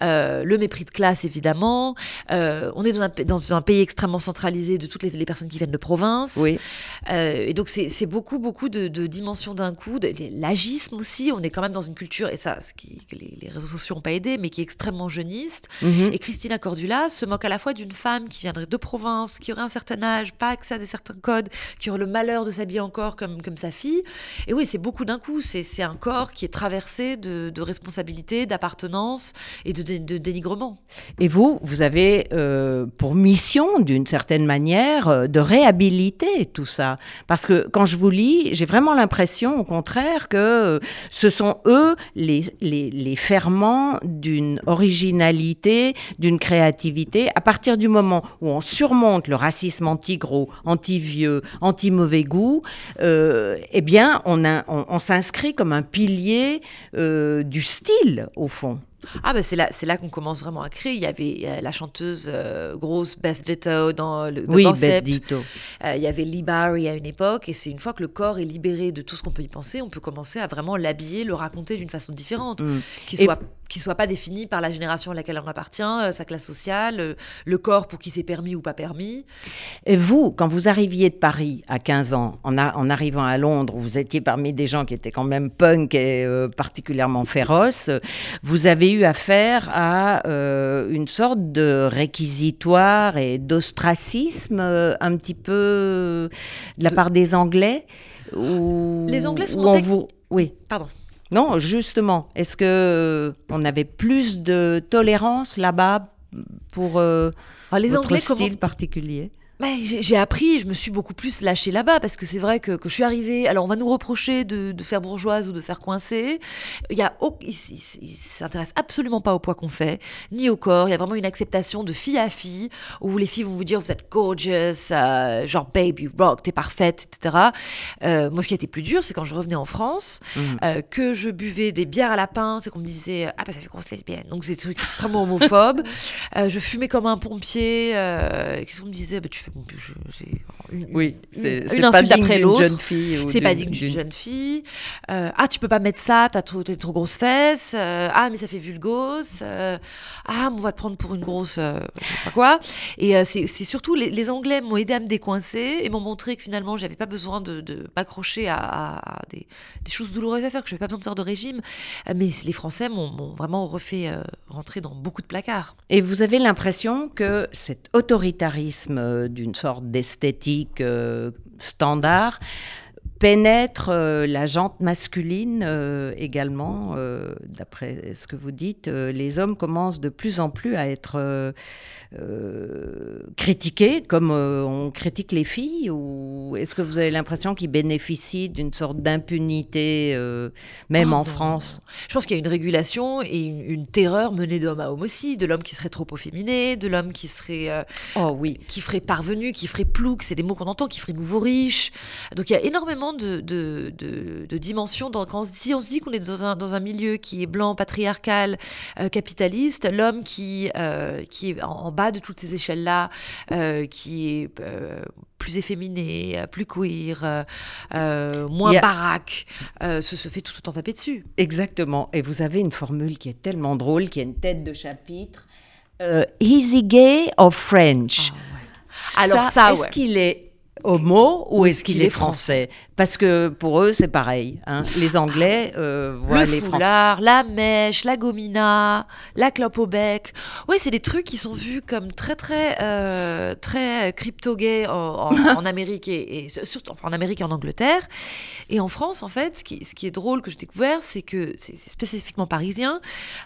le mépris de classe évidemment, on est dans un, dans un, pays extrêmement centralisé de toutes les, personnes qui viennent de province, oui. et donc c'est beaucoup beaucoup de, dimensions d'un coup, l'agisme aussi, on est quand même dans une culture, et ça, ce qui, que les, les réseaux sociaux n'ont pas aidé, mais qui est extrêmement jeuniste. Mhm. Et Christina Cordula se moque à la fois d'une femme qui viendrait de province, qui aurait un certain âge, pas accès à des certains codes, qui aurait le malheur de s'habiller encore comme, comme sa fille. Et oui, c'est beaucoup d'un coup. C'est un corps qui est traversé de, de responsabilité, d'appartenance et de, de, dénigrement. Et vous, vous avez euh, pour mission, d'une certaine manière, euh, de réhabiliter tout ça. Parce que quand je vous lis, j'ai vraiment l'impression, au contraire, que euh, ce sont eux les, les, ferments d'une originalité, d'une créativité. À partir du moment où on surmonte le racisme anti-gros, anti-vieux, anti-mauvais goût, euh, eh bien, on, s'inscrit comme un pilier euh, du style, au fond. Ah ben c'est là, c'est là qu'on commence vraiment à créer. Il y avait la chanteuse euh, grosse Beth Ditto dans le Oui, Beth Ditto. Euh, il y avait Lee Barry à une époque, et c'est une fois que le corps est libéré de tout ce qu'on peut y penser, on peut commencer à vraiment l'habiller, le raconter d'une façon différente, mm. qui soit qui soit pas défini par la génération à laquelle on appartient, euh, sa classe sociale, le corps pour qui c'est permis ou pas permis. Et vous, quand vous arriviez de Paris à 15 ans, en, en arrivant à Londres, vous étiez parmi des gens qui étaient quand même punk et particulièrement féroces, vous avez eu affaire à euh, une sorte de réquisitoire et d'ostracisme euh, un petit peu de la part des Anglais Les Anglais sont vous... Oui. Pardon. Non, justement, est-ce que euh, on avait plus de tolérance là-bas pour ah, les votre Anglais, style particulier? Bah, j'ai appris, je me suis beaucoup plus lâchée là-bas parce que c'est vrai que, que, je suis arrivée. Alors, on va nous reprocher de, de faire bourgeoise ou de faire coincer. Il y a, il, s'intéresse absolument pas au poids qu'on fait, ni au corps. Il y a vraiment une acceptation de fille à fille où les filles vont vous dire vous êtes gorgeous, euh, genre baby rock, t'es parfaite, etc. Euh, moi, ce qui a été plus dur, c'est quand je revenais en France, mmh. euh, que je buvais des bières à la pinte et qu'on me disait ah bah ça fait grosse lesbienne. Donc c'est des trucs extrêmement homophobes. je fumais comme un pompier. et qu'on me disait? Bah, tu fais une, oui, c'est pas digne d'une jeune fille. C'est pas digne d'une jeune fille. Euh, ah, tu peux pas mettre ça, t'as trop, trop grosses fesses. Euh, ah, mais ça fait vulgose. Euh, ah, on va te prendre pour une grosse. pas quoi. Et c'est surtout les, Anglais m'ont aidé à me décoincer et m'ont montré que finalement, j'avais pas besoin de, m'accrocher à, des, choses douloureuses à faire, que je n'avais pas besoin de faire de régime. Mais les Français m'ont vraiment refait rentrer dans beaucoup de placards. Et vous avez l'impression que cet autoritarisme d'une sorte d'esthétique euh, standard pénètre euh, la jante masculine euh, également, d'après ce que vous dites. les hommes commencent de plus en plus à être critiqués comme euh, on critique les filles Ou est-ce que vous avez l'impression qu'ils bénéficient d'une sorte d'impunité, euh, même Oh, en non, France? non. Je pense qu'il y a une régulation et une, une terreur menée d'homme à homme aussi, de l'homme qui serait trop efféminé, de l'homme qui serait euh, Oh oui. qui ferait parvenu, qui ferait plouc, c'est des mots qu'on entend, qui ferait nouveau riche. Donc il y a énormément de, de, de- de dimensions. Dans, quand si on se dit qu'on est dans un, dans un milieu qui est blanc, patriarcal, euh, capitaliste, l'homme qui, euh, qui est en, en bas de toutes ces échelles-là, euh, qui est plus efféminé, plus queer, moins a- baraque, se, se fait tout autant taper dessus. Exactement. Et vous avez une formule qui est tellement drôle, qui a une tête de chapitre. Easy gay or French? Alors ça, est-ce ouais. qu'il est homo ou est-ce qu'il est français? Parce que pour eux, c'est pareil. hein. Les Anglais euh, voient le les Français. foulard, la mèche, la gomina, la clope au bec. Oui, c'est des trucs qui sont vus comme très très euh, très crypto-gays en, en- en Amérique et, et surtout enfin, en Amérique et en Angleterre. Et en France, en fait, ce qui, ce qui est drôle que j'ai découvert, c'est que c'est spécifiquement parisien.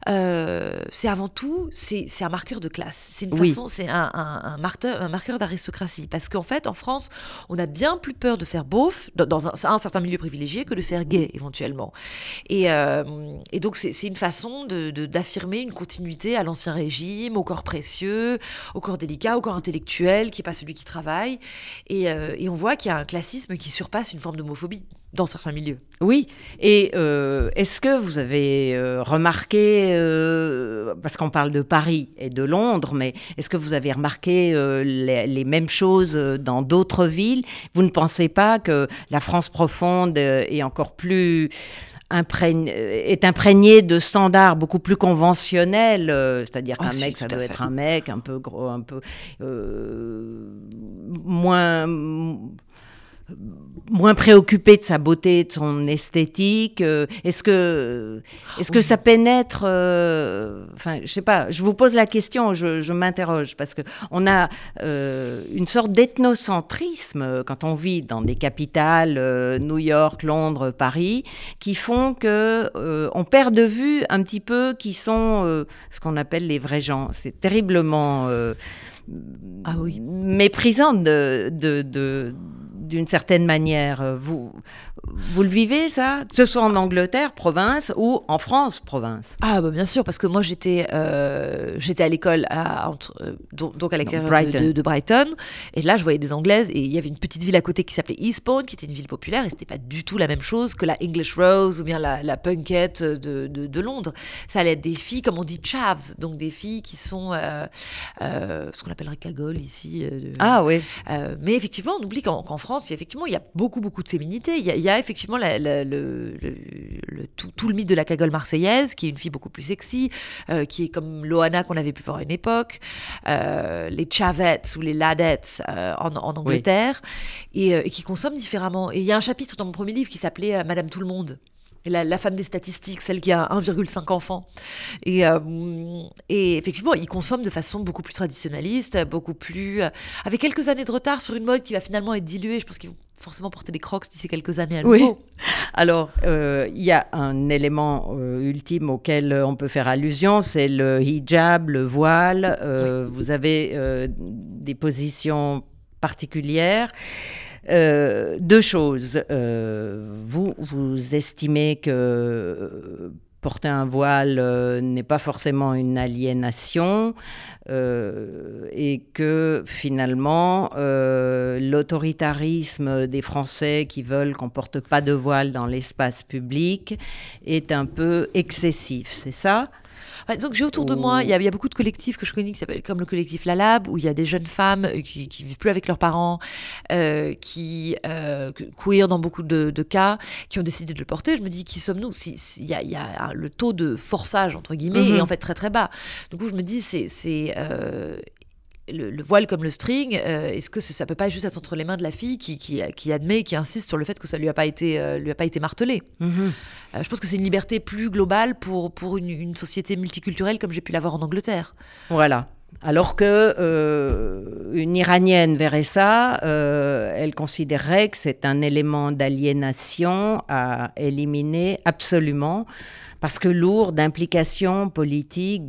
euh, c'est avant tout, c'est c'est un marqueur de classe. C'est une Oui. façon, c'est un, un, un marqueur, un marqueur d'aristocratie. Parce qu'en fait, en France, on a bien plus peur de faire beauf dans, un, certain milieu privilégié que de faire gay éventuellement. Et, euh, donc, c'est une façon de- de- d'affirmer une continuité à l'ancien régime, au corps précieux, au corps délicat, au corps intellectuel, qui n'est pas celui qui travaille. Euh, et on voit qu'il y a un classisme qui surpasse une forme d'homophobie dans certains milieux. Oui, et euh, est-ce que vous avez euh, remarqué, euh, parce qu'on parle de Paris et de Londres, mais est-ce que vous avez remarqué les, les mêmes choses dans d'autres villes? Vous ne pensez pas que la France profonde est encore plus imprègne- est imprégnée de standards beaucoup plus conventionnels, c'est-à-dire Ah, qu'un si, mec, ça doit être un mec un peu gros, un peu moins moins préoccupé de sa beauté, de son esthétique euh, Est-ce que, est-ce que Oui. ça pénètre euh, Enfin, je sais pas. Je vous pose la question. Je, je m'interroge parce que on a euh, une sorte d'ethnocentrisme quand on vit dans des capitales, New York, Londres, Paris, qui font que on perd de vue un petit peu qui sont ce qu'on appelle les vrais gens. C'est terriblement Ah oui. méprisant de, de, de- d'une certaine manière. Euh, Vous, vous le vivez, ça? Que ce soit en Angleterre, province, ou en France, province Ah bah bien sûr parce que moi j'étais euh, j'étais à l'école à entre, euh, donc, à l'école de- Brighton. De, de Brighton et là je voyais des anglaises et il y avait une petite ville à côté qui s'appelait Eastbourne qui était une ville populaire et c'était pas du tout la même chose que la English Rose ou bien la, la punkette de, de, de Londres ça allait être des filles comme on dit chavs donc des filles qui sont euh, ce qu'on appellerait cagole ici Ah oui. mais effectivement, on oublie qu'en France, il y a, effectivement, il y a beaucoup, beaucoup de féminité. Il y a, y a effectivement la- la- le, le- le- tout, tout le mythe de la cagole marseillaise, qui est une fille beaucoup plus sexy, euh, qui est comme Loana qu'on avait pu voir à une époque, euh, les chavettes ou les ladettes euh, en, en Angleterre, et, et qui consomment différemment. Et il y a un chapitre dans mon premier livre qui s'appelait Madame Tout le Monde. La, la femme des statistiques, celle qui a 1,5 enfants. Et, euh, et effectivement, ils consomment de façon beaucoup plus traditionnaliste, beaucoup plus. euh, avec quelques années de retard sur une mode qui va finalement être diluée. Je pense qu'ils vont forcément porter des crocs d'ici quelques années à Oui. nouveau. Alors, euh, il y a un élément euh, ultime auquel euh, on peut faire allusion, c'est le hijab, le voile. Euh, Vous avez des positions particulières. Deux choses. Vous, vous estimez que porter un voile euh, n'est pas forcément une aliénation euh, et que finalement euh, l'autoritarisme des Français qui veulent qu'on porte pas de voile dans l'espace public est un peu excessif, c'est ça? Donc j'ai autour de moi, il y, a- il y a beaucoup de collectifs que je connais qui s'appellent comme le collectif La Lab, où il y a des jeunes femmes euh, qui, qui vivent plus avec leurs parents, euh, qui euh, que- queer dans beaucoup de, de cas, qui ont décidé de le porter. Je me dis, qui sommes-nous? Si- si- Il y, a, il y a un- le taux de forçage entre guillemets est en fait très très bas. Du coup, je me dis, c'est c'est, euh, le, le voile comme le string, euh, est-ce que ça, peut pas juste être entre les mains de la fille qui, qui, qui admet, qui insiste sur le fait que ça lui a pas été, euh, lui a pas été martelé Euh, Je pense que c'est une liberté plus globale pour, pour une, une société multiculturelle comme j'ai pu l'avoir en Angleterre. Voilà. Alors que euh, une Iranienne verrait ça, euh, elle considérerait que c'est un élément d'aliénation à éliminer absolument parce que lourd d'implications politiques,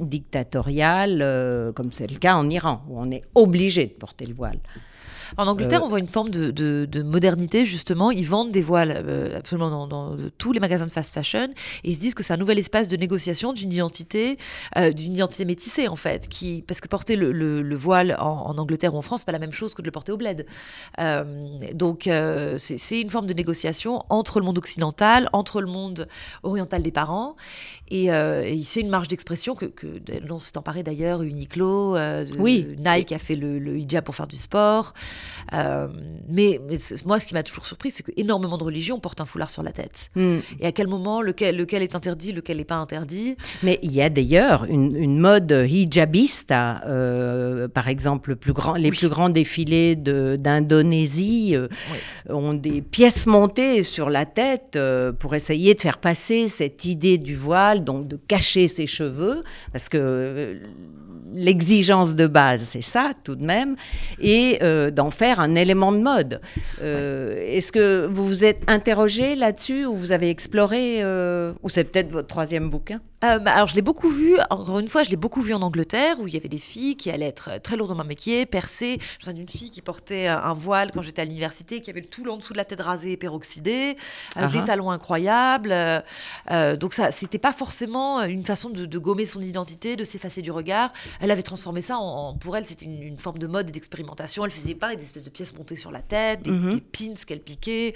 dictatoriales, comme c'est le cas en Iran, où on est obligé de porter le voile. En Angleterre, euh, on voit une forme de, modernité, justement. Ils vendent des voiles euh, absolument dans, tous les magasins de fast fashion et ils se disent que c'est un nouvel espace de négociation d'une identité, euh, d'une identité métissée, en fait. Qui, parce que porter le, voile en, Angleterre ou en France, c'est pas la même chose que de le porter au bled. donc, c'est une forme de négociation entre le monde occidental, entre le monde oriental des parents. Et, c'est une marge d'expression que, que dont s'est emparé d'ailleurs Uniqlo, oui. Nike a fait le, le hijab pour faire du sport. Euh, mais, moi, ce qui m'a toujours surpris, c'est qu'énormément de religions portent un foulard sur la tête. Hmm. Et à quel moment, lequel, lequel est interdit, lequel n'est pas interdit? Mais il y a d'ailleurs une, mode hijabista, euh, par exemple, plus grand, les plus grands défilés d'Indonésie euh, ont des pièces montées sur la tête pour essayer de faire passer cette idée du voile, donc de cacher ses cheveux, parce que l'exigence de base, c'est ça tout de même, et d'en faire un élément de mode. Euh, est-ce que vous vous êtes interrogé là-dessus ou vous avez exploré, euh, ou c'est peut-être votre troisième bouquin? Euh, bah, alors, je l'ai beaucoup vu, encore une fois, je l'ai beaucoup vu en Angleterre, où il y avait des filles qui allaient être très lourdement maquillées, percées. Je me d'une fille qui portait un voile quand j'étais à l'université, qui avait le tout en dessous de la tête rasée et peroxydée, euh, des uh-huh. talons incroyables. Euh, donc, ça, c'était pas forcément une façon de, gommer son identité, de s'effacer du regard. Elle avait transformé ça en, pour elle, c'était une, forme de mode et d'expérimentation. Elle faisait des espèces de pièces montées sur la tête, des, mm-hmm. pins qu'elle piquait,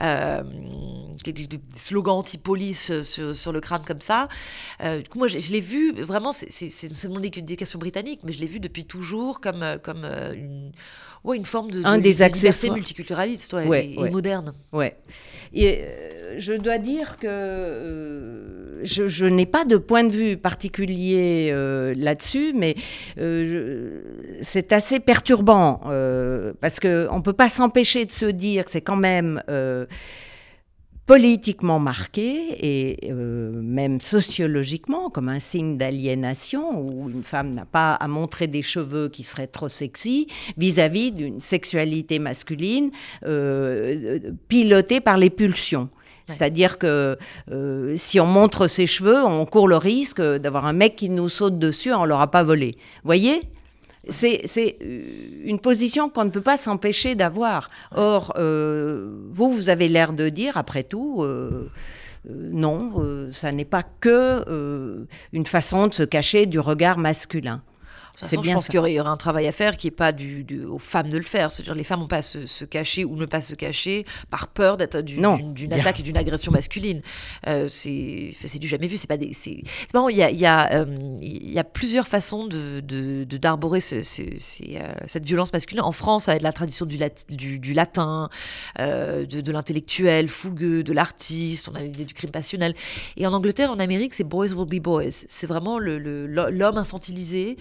des, slogans anti-police sur, sur, le crâne comme ça. Euh, du coup, moi, je, l'ai vu, vraiment, c'est mon éducation britannique, mais je l'ai vu depuis toujours comme, euh, comme euh, une, ouais, une forme de, Un des accessoires multiculturaliste et, moderne. Ouais. Et je dois dire que je, je n'ai pas de point de vue particulier là-dessus, mais c'est assez perturbant parce qu'on ne peut pas s'empêcher de se dire que c'est quand même politiquement marqué et euh, même sociologiquement comme un signe d'aliénation où une femme n'a pas à montrer des cheveux qui seraient trop sexy vis-à-vis d'une sexualité masculine euh, pilotée par les pulsions. C'est-à-dire que euh, si on montre ses cheveux, on court le risque d'avoir un mec qui nous saute dessus, on ne l'aura pas volé. Voyez? C'est euh, une position qu'on ne peut pas s'empêcher d'avoir. Or, euh, vous, vous avez l'air de dire, après tout, euh, non, ça n'est pas que une façon de se cacher du regard masculin. C'est bien. Je pense qu'il y, aurait un travail à faire qui n'est pas du, aux femmes de le faire. C'est-à-dire les femmes n'ont pas à se, cacher ou ne pas se cacher par peur d'être d'une attaque et d'une agression masculine. Euh, c'est du jamais vu. C'est pas des. C'est marrant. Il y a, il y, a, euh, il y a plusieurs façons de d'arborer euh, cette violence masculine. En France, avec la tradition du, du, du latin, de, l'intellectuel fougueux, de l'artiste. On a l'idée du crime passionnel. Et en Angleterre, en Amérique, c'est boys will be boys. C'est vraiment l'homme le, infantilisé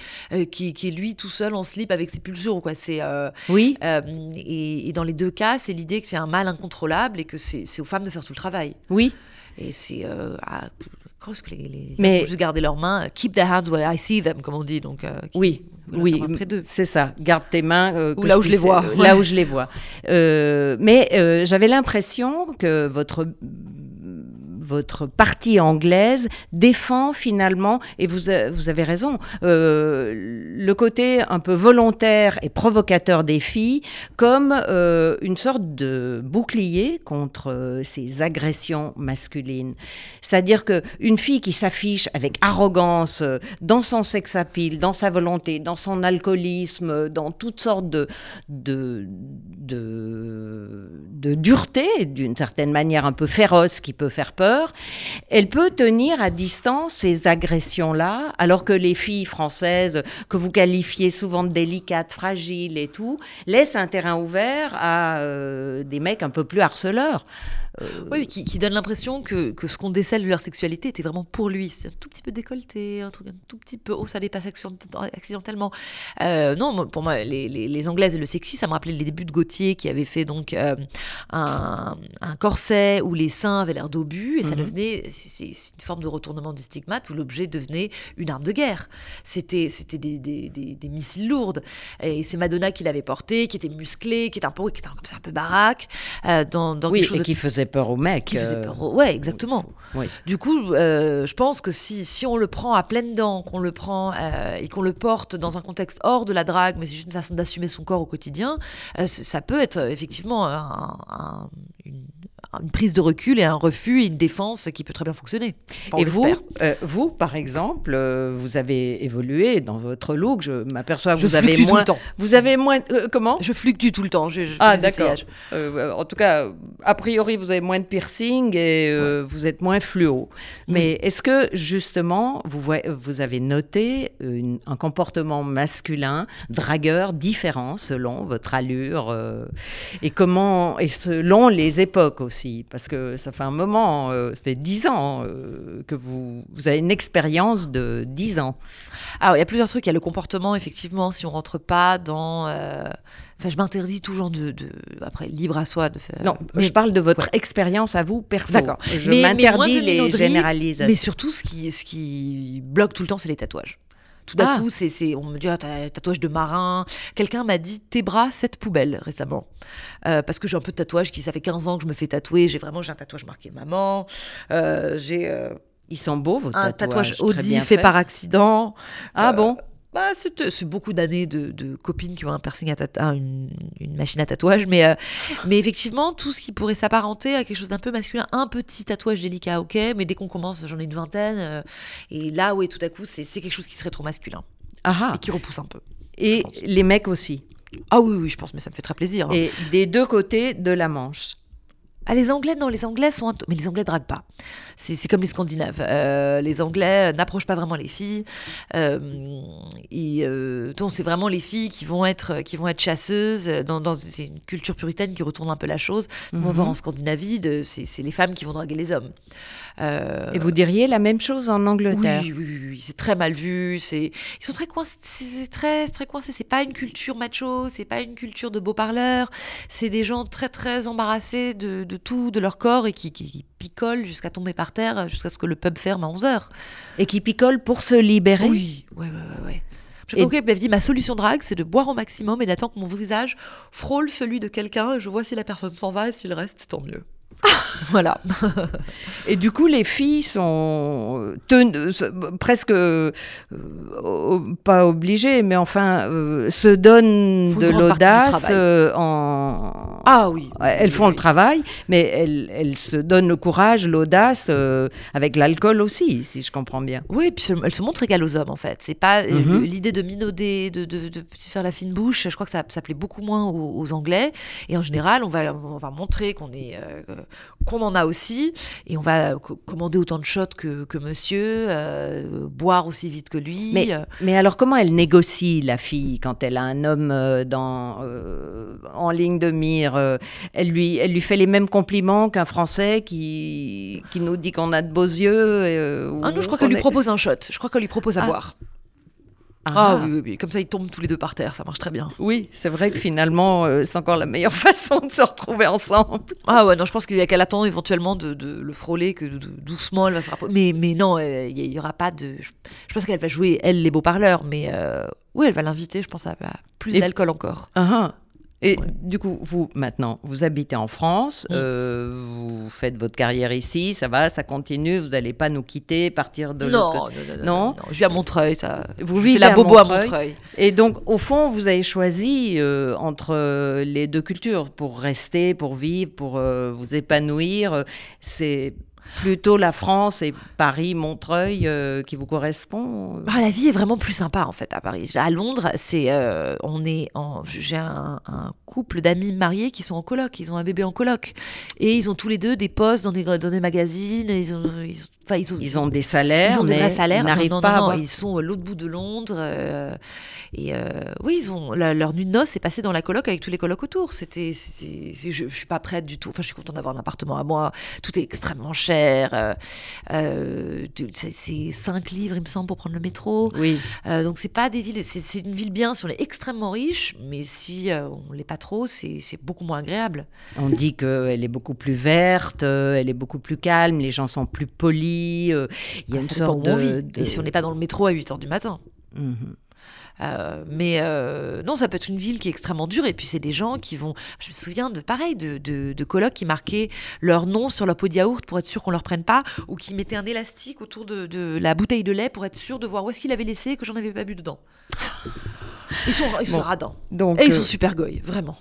qui, est lui tout seul en slip avec ses pulsions. Quoi. C'est, euh, oui. Euh, et, dans les deux cas, c'est l'idée que c'est un mal incontrôlable et que c'est, aux femmes de faire tout le travail. Oui. Et c'est. Euh, à, que les, les mais juste garder leurs mains, keep their hands where I see them, comme on dit. Donc, oui, oui, c'est ça. Garde tes mains là, où je les vois. là où je les vois. mais j'avais l'impression que votre votre partie anglaise défend finalement, et vous, vous avez raison, euh, le côté un peu volontaire et provocateur des filles comme euh, une sorte de bouclier contre euh, ces agressions masculines. C'est-à-dire qu'une fille qui s'affiche avec arrogance dans son sex appeal, dans sa volonté, dans son alcoolisme, dans toutes sortes de, de, de dureté, d'une certaine manière un peu féroce qui peut faire peur, elle peut tenir à distance ces agressions-là, alors que les filles françaises, que vous qualifiez souvent de délicates, fragiles et tout, laissent un terrain ouvert à euh, des mecs un peu plus harceleurs. Euh, oui, qui, qui, donne l'impression que, que, ce qu'on décèle de leur sexualité était vraiment pour lui. C'est un tout petit peu décolleté, un truc un tout petit peu, oh, ça dépasse accidentellement. Euh, non, pour moi, les, les, Anglaises et le sexy, ça me rappelait les débuts de Gauthier qui avait fait donc euh, un, un, corset où les seins avaient l'air d'obus et ça mhm. devenait, c'est une forme de retournement du stigmate où l'objet devenait une arme de guerre. C'était c'était des, des, des, missiles lourdes. Et c'est Madonna qui l'avait porté, qui était musclé, qui était un peu, qui était un, un peu baraque, dans, dans oui, et qui faisait faisait peur aux mecs. qui faisait euh, peur. au- Ouais, exactement. Oui. Du coup, euh, je pense que si, si on le prend à pleines dents, qu'on le prend euh, et qu'on le porte dans un contexte hors de la drague, mais c'est juste une façon d'assumer son corps au quotidien, euh, ça peut être effectivement un- un- une, une prise de recul et un refus et une défense qui peut très bien fonctionner. Enfin, Et vous, euh, vous, par exemple, euh, vous avez évolué dans votre look. Je m'aperçois que Je vous avez fluctue tout moins. le temps. Vous avez moins. euh, comment? Je fluctue tout le temps. Je, je fais Ah, d'accord. en tout cas, a priori, vous avez moins de piercing et vous êtes moins fluo. Mais est-ce que, justement, vous, voyez- vous avez noté une- un comportement masculin, dragueur, différent selon votre allure et comment, et selon les époques aussi? Parce que ça fait un moment, euh, ça fait dix ans euh, que vous, vous avez une expérience de dix ans. Alors, il y a plusieurs trucs. Il y a le comportement, effectivement, si on rentre pas dans. euh, Enfin, je m'interdis toujours de, de- Après, libre à soi de faire. Non, mais- je parle de votre ouais. expérience à vous, perso. D'accord. Je m'interdis les généralisations. Mais surtout, ce qui, ce qui bloque tout le temps, c'est les tatouages. Tout d'un Ah. coup, c'est, on me dit, ah, un tatouage de marin. Quelqu'un m'a dit, tes bras, cette poubelle, récemment. Euh, parce que j'ai un peu de tatouage, qui, ça fait 15 ans que je me fais tatouer. J'ai vraiment, j'ai un tatouage marqué maman. Euh, j'ai euh, Ils sont beaux, vos un tatouages. tatouage très Audi fait par accident. Ah bon? Bah, c'est, c'est beaucoup d'années de, de copines qui ont un piercing à ah, une, une machine à tatouage, mais, euh, mais effectivement, tout ce qui pourrait s'apparenter à quelque chose d'un peu masculin, un petit tatouage délicat, ok, mais dès qu'on commence, j'en ai une vingtaine, euh, et là, ouais, tout à coup, c'est, quelque chose qui serait trop masculin Ah ah. et qui repousse un peu. Et les mecs aussi. Ah oui, oui, je pense, mais ça me fait très plaisir. hein. Et des deux côtés de la Manche. Ah, les Anglais, non, les Anglais sont. Mais les Anglais draguent pas. C'est c'est comme les Scandinaves. Euh, les Anglais n'approchent pas vraiment les filles. Euh, et, euh, donc, c'est vraiment les filles qui vont être, qui vont être chasseuses. Dans, dans- c'est une culture puritaine qui retourne un peu la chose. On va Mhm. voir en Scandinavie, c'est c'est les femmes qui vont draguer les hommes. Euh, Et vous diriez la même chose en Angleterre? Oui, oui, oui, oui, c'est très mal vu. C'est, ils sont très coincés. C'est très, très. C'est pas une culture macho. C'est pas une culture de beaux parleurs. C'est des gens très, très embarrassés de, de tout, de leur corps et qui, qui, qui picolent jusqu'à tomber par terre, jusqu'à ce que le pub ferme à 11 heures. Et qui picolent pour se libérer Oui, ouais, ouais. ouais. Je Et- qu'elle dit ma solution drague, c'est de boire au maximum et d'attendre que mon visage frôle celui de quelqu'un. Et je vois si la personne s'en va et s'il reste, tant mieux. voilà. Et du coup, les filles sont ten- presque euh, pas obligées, mais enfin euh, se donnent Faut de l'audace euh, en. Ah oui. Elles font oui. le travail, mais elles, elles se donnent le courage, l'audace, avec l'alcool aussi, si je comprends bien. Oui, puis se- elle se montre égale aux hommes en fait. C'est pas Mhm. l'idée de minauder, de, de, de faire la fine bouche. Je crois que ça, ça plaît beaucoup moins aux, aux Anglais. Et en général, on va, on va montrer qu'on est, qu'on en a aussi, et on va co- commander autant de shots que, que Monsieur, euh, boire aussi vite que lui. Mais, Euh, mais alors, comment elle négocie, la fille, quand elle a un homme euh, dans, euh, en ligne de mire euh, elle, lui, elle lui fait les mêmes compliments qu'un Français qui, qui nous dit qu'on a de beaux yeux euh, Ah non, je crois qu'elle lui propose un shot. Je crois qu'elle lui propose à Ah. boire. Ah, Ah, oui, oui, oui. Comme ça, ils tombent tous les deux par terre. Ça marche très bien. Oui, c'est vrai que finalement, euh, c'est encore la meilleure façon de se retrouver ensemble. Ah ouais, non, je pense qu'il y a qu'elle attend éventuellement de, de le frôler, que de- doucement elle va se rapprocher. Mais, mais non, euh, il y, aura pas de. Je, pense qu'elle va jouer, elle, les beaux parleurs, mais euh, oui, elle va l'inviter, je pense, à, à plus d'alcool encore. Ah, ah. Et Ouais. du coup, vous, maintenant, vous habitez en France, euh, vous faites votre carrière ici, ça va, ça continue, vous n'allez pas nous quitter, partir de non, non, non, non. Je vis à Montreuil, ça. Vous je vivez la à bobo à Montreuil. Montreuil. Et donc, au fond, vous avez choisi euh, entre euh, les deux cultures pour rester, pour vivre, pour euh, vous épanouir. C'est plutôt la France et Paris, Montreuil euh, qui vous correspond. Bah, la vie est vraiment plus sympa en fait à Paris. À Londres, c'est euh, on est en j'ai un, un couple d'amis mariés qui sont en coloc, ils ont un bébé en coloc et ils ont tous les deux des postes dans des dans des magazines, ils ont ils ont- ils ont, Ils ont des salaires, Ils ont des vrais salaires. ils n'arrivent non, pas non, à non, avoir- Ils sont à l'autre bout de Londres. euh, et oui, ils ont la- leur nuit de noces est passée dans la coloc avec tous les colocs autour. C'était, je, je suis pas prête du tout. Enfin, je suis contente d'avoir un appartement à moi. Tout est extrêmement cher. Euh, euh, c'est, c'est 5 livres, il me semble, pour prendre le métro. Oui, Euh, donc c'est pas des villes. C'est, une ville bien si on est extrêmement riche, mais si on l'est pas trop, c'est, beaucoup moins agréable. on dit qu'elle est beaucoup plus verte, elle est beaucoup plus calme, les gens sont plus polis. il y a Ah, une sorte de, Et si on n'est pas dans le métro à 8 heures du matin. Mhm. Euh, mais euh, non, ça peut être une ville qui est extrêmement dure. Et puis, c'est des gens qui vont. Je me souviens de pareil, de, de, de colocs qui marquaient leur nom sur leur pot de yaourt pour être sûr qu'on ne leur prenne pas, ou qui mettaient un élastique autour de, de, la bouteille de lait pour être sûr de voir où est-ce qu'il avait laissé que j'en avais pas bu dedans. Ils sont, ils sont radins. Donc, et ils sont super goy, vraiment.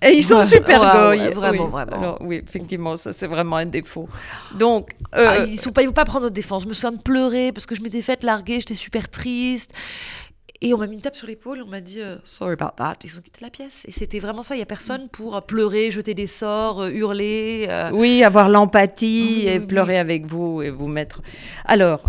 Et ils sont super goy. vraiment, vraiment. Alors, oui, effectivement, ça c'est vraiment un défaut. Donc, euh... ah, ils pas, ils vont pas prendre notre défense. Je me souviens de pleurer parce que je m'étais faite larguer, j'étais super triste. Et on m'a mis une tape sur l'épaule, on m'a dit euh, sorry about that. Ils ont quitté la pièce. Et c'était vraiment ça. Il y a personne pour pleurer, jeter des sorts, euh, hurler. Euh. Oui, avoir l'empathie et pleurer avec vous et vous mettre. Alors,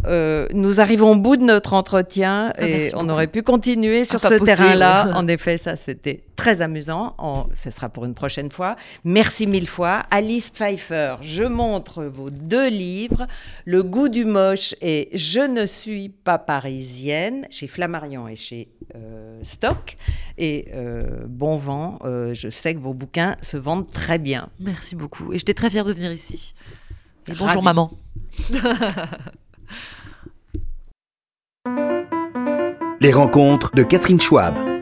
nous arrivons au bout de notre entretien ah, et on aurait pu continuer sur ce terrain-là. En effet, ça c'était très amusant. ce sera pour une prochaine fois. Merci mille fois. Alice Pfeiffer, je montre vos deux livres, Le goût du moche et Je ne suis pas parisienne, chez Flammarion et chez euh, Stock. Et euh, bon vent, euh, je sais que vos bouquins se vendent très bien. Merci beaucoup. Et j'étais très fière de venir ici. Et bonjour maman. Les rencontres de Catherine Schwab.